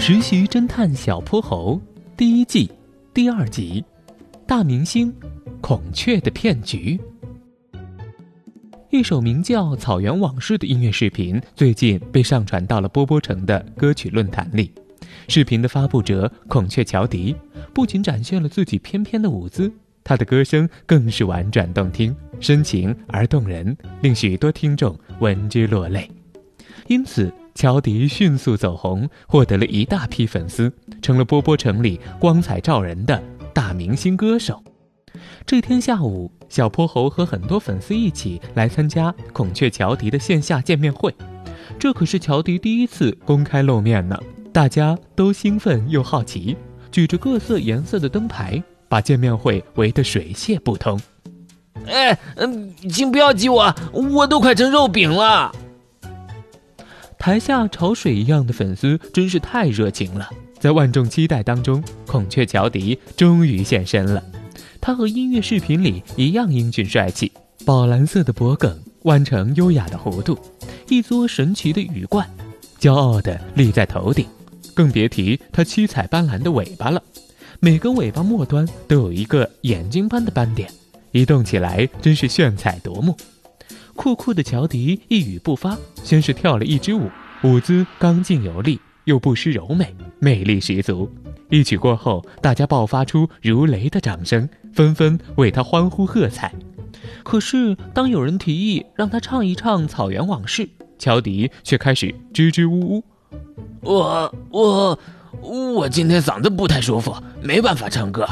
实习侦探小泼猴第一季第二集：大明星孔雀的骗局。一首名叫《草原往事》的音乐视频最近被上传到了波波城的歌曲论坛里。视频的发布者孔雀乔迪不仅展现了自己翩翩的舞姿，他的歌声更是婉转动听、深情而动人，令许多听众闻之落泪。因此，乔迪迅速走红，获得了一大批粉丝，成了波波城里光彩照人的大明星歌手。这天下午，小泼猴和很多粉丝一起来参加孔雀乔迪的线下见面会，这可是乔迪第一次公开露面呢。大家都兴奋又好奇，举着各色颜色的灯牌，把见面会围得水泄不通。哎，嗯，请不要挤我，我都快成肉饼了。台下潮水一样的粉丝真是太热情了，在万众期待当中，孔雀乔迪终于现身了。他和音乐视频里一样英俊帅气，宝蓝色的脖梗弯成优雅的弧度，一撮神奇的羽冠，骄傲地立在头顶。更别提他七彩斑斓的尾巴了，每根尾巴末端都有一个眼睛般的斑点，一动起来真是炫彩夺目。酷酷的乔迪一语不发，先是跳了一支舞，舞姿刚劲有力，又不失柔美，魅力十足。一曲过后，大家爆发出如雷的掌声，纷纷为他欢呼喝彩。可是，当有人提议让他唱一唱《草原往事》，乔迪却开始支支吾吾。我我我今天嗓子不太舒服，没办法唱歌。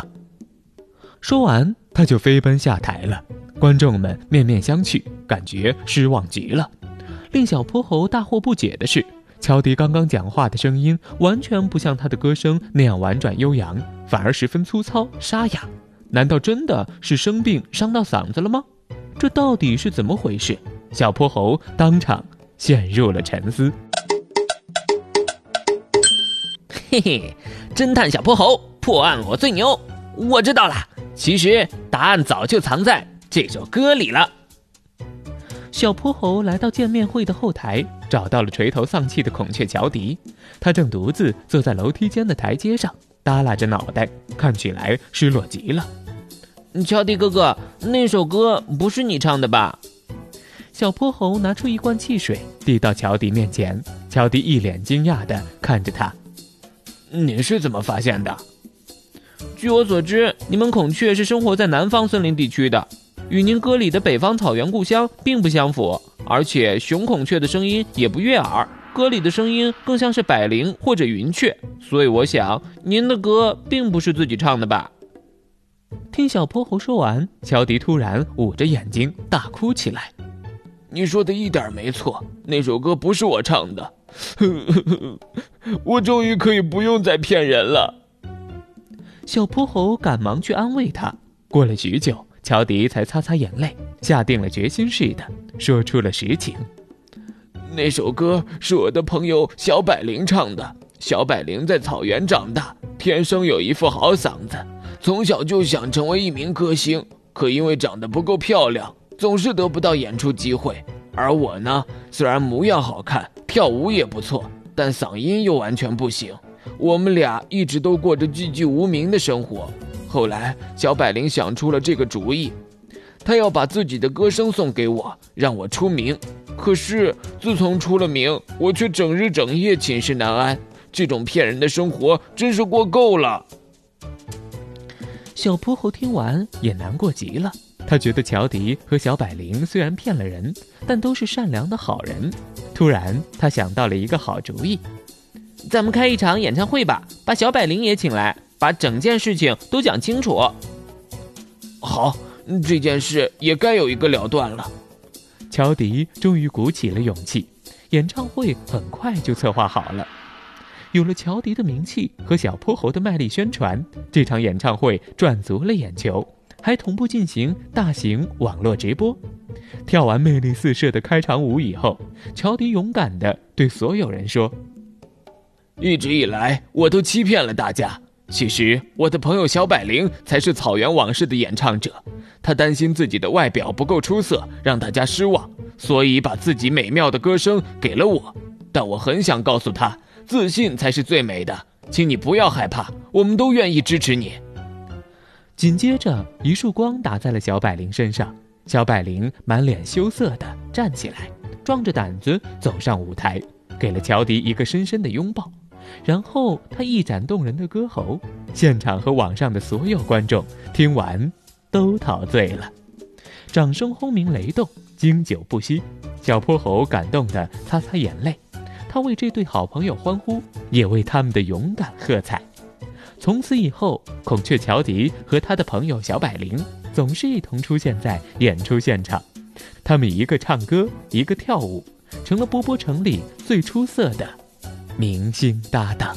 说完，他就飞奔下台了。观众们面面相觑，感觉失望极了。令小泼猴大惑不解的是，乔迪刚刚讲话的声音完全不像他的歌声那样婉转悠扬，反而十分粗糙沙哑。难道真的是生病伤到嗓子了吗？这到底是怎么回事？小泼猴当场陷入了沉思。嘿嘿，侦探小泼猴破案我最牛！我知道了，其实答案早就藏在这首歌里了。小泼猴来到见面会的后台，找到了垂头丧气的孔雀乔迪，他正独自坐在楼梯间的台阶上，耷拉着脑袋，看起来失落极了。乔迪哥哥，那首歌不是你唱的吧？小泼猴拿出一罐汽水，递到乔迪面前，乔迪一脸惊讶地看着他。你是怎么发现的？据我所知，你们孔雀是生活在南方森林地区的，与您歌里的北方草原故乡并不相符。而且雄孔雀的声音也不悦耳，歌里的声音更像是百灵或者云雀，所以我想您的歌并不是自己唱的吧？听小泼猴说完，乔迪突然捂着眼睛大哭起来。你说的一点没错，那首歌不是我唱的。我终于可以不用再骗人了。小泼猴赶忙去安慰他。过了许久，乔迪才擦擦眼泪，下定了决心似的说出了实情。那首歌是我的朋友小百灵唱的。小百灵在草原长大，天生有一副好嗓子，从小就想成为一名歌星，可因为长得不够漂亮，总是得不到演出机会。而我呢，虽然模样好看。跳舞也不错，但嗓音又完全不行。我们俩一直都过着寂寂无名的生活。后来，小百灵想出了这个主意，她要把自己的歌声送给我，让我出名。可是，自从出了名，我却整日整夜寝食难安。这种骗人的生活真是过够了。小泼猴听完也难过极了，他觉得乔迪和小百灵虽然骗了人，但都是善良的好人。突然，他想到了一个好主意，咱们开一场演唱会吧，把小百灵也请来，把整件事情都讲清楚。好，这件事也该有一个了断了。乔迪终于鼓起了勇气，演唱会很快就策划好了。有了乔迪的名气和小泼猴的卖力宣传，这场演唱会赚足了眼球。还同步进行大型网络直播。跳完魅力四射的开场舞以后，乔迪勇敢地对所有人说：“一直以来，我都欺骗了大家。其实，我的朋友小百灵才是《草原往事》的演唱者。他担心自己的外表不够出色，让大家失望，所以把自己美妙的歌声给了我。但我很想告诉他，《自信才是最美的，请你不要害怕，我们都愿意支持你。紧接着，一束光打在了小百灵身上，小百灵满脸羞涩地站起来，壮着胆子走上舞台，给了乔迪一个深深的拥抱，然后他一展动人的歌喉，现场和网上的所有观众听完都陶醉了，掌声轰鸣雷动，经久不息。小泼猴感动地擦擦眼泪，他为这对好朋友欢呼，也为他们的勇敢喝彩。从此以后，孔雀乔迪和他的朋友小百灵总是一同出现在演出现场。他们一个唱歌，一个跳舞，成了波波城里最出色的明星搭档。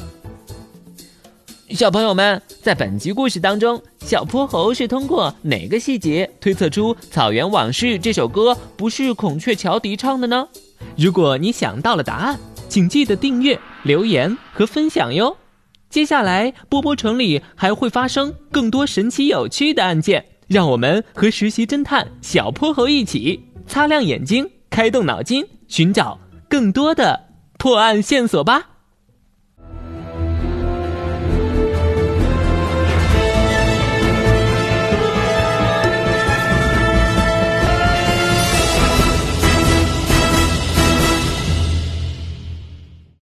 小朋友们，在本集故事当中，小泼猴是通过哪个细节推测出《草原往事》这首歌不是孔雀乔迪唱的呢？如果你想到了答案，请记得订阅、留言和分享哟。接下来，波波城里还会发生更多神奇有趣的案件，让我们和实习侦探小泼猴一起擦亮眼睛，开动脑筋，寻找更多的破案线索吧。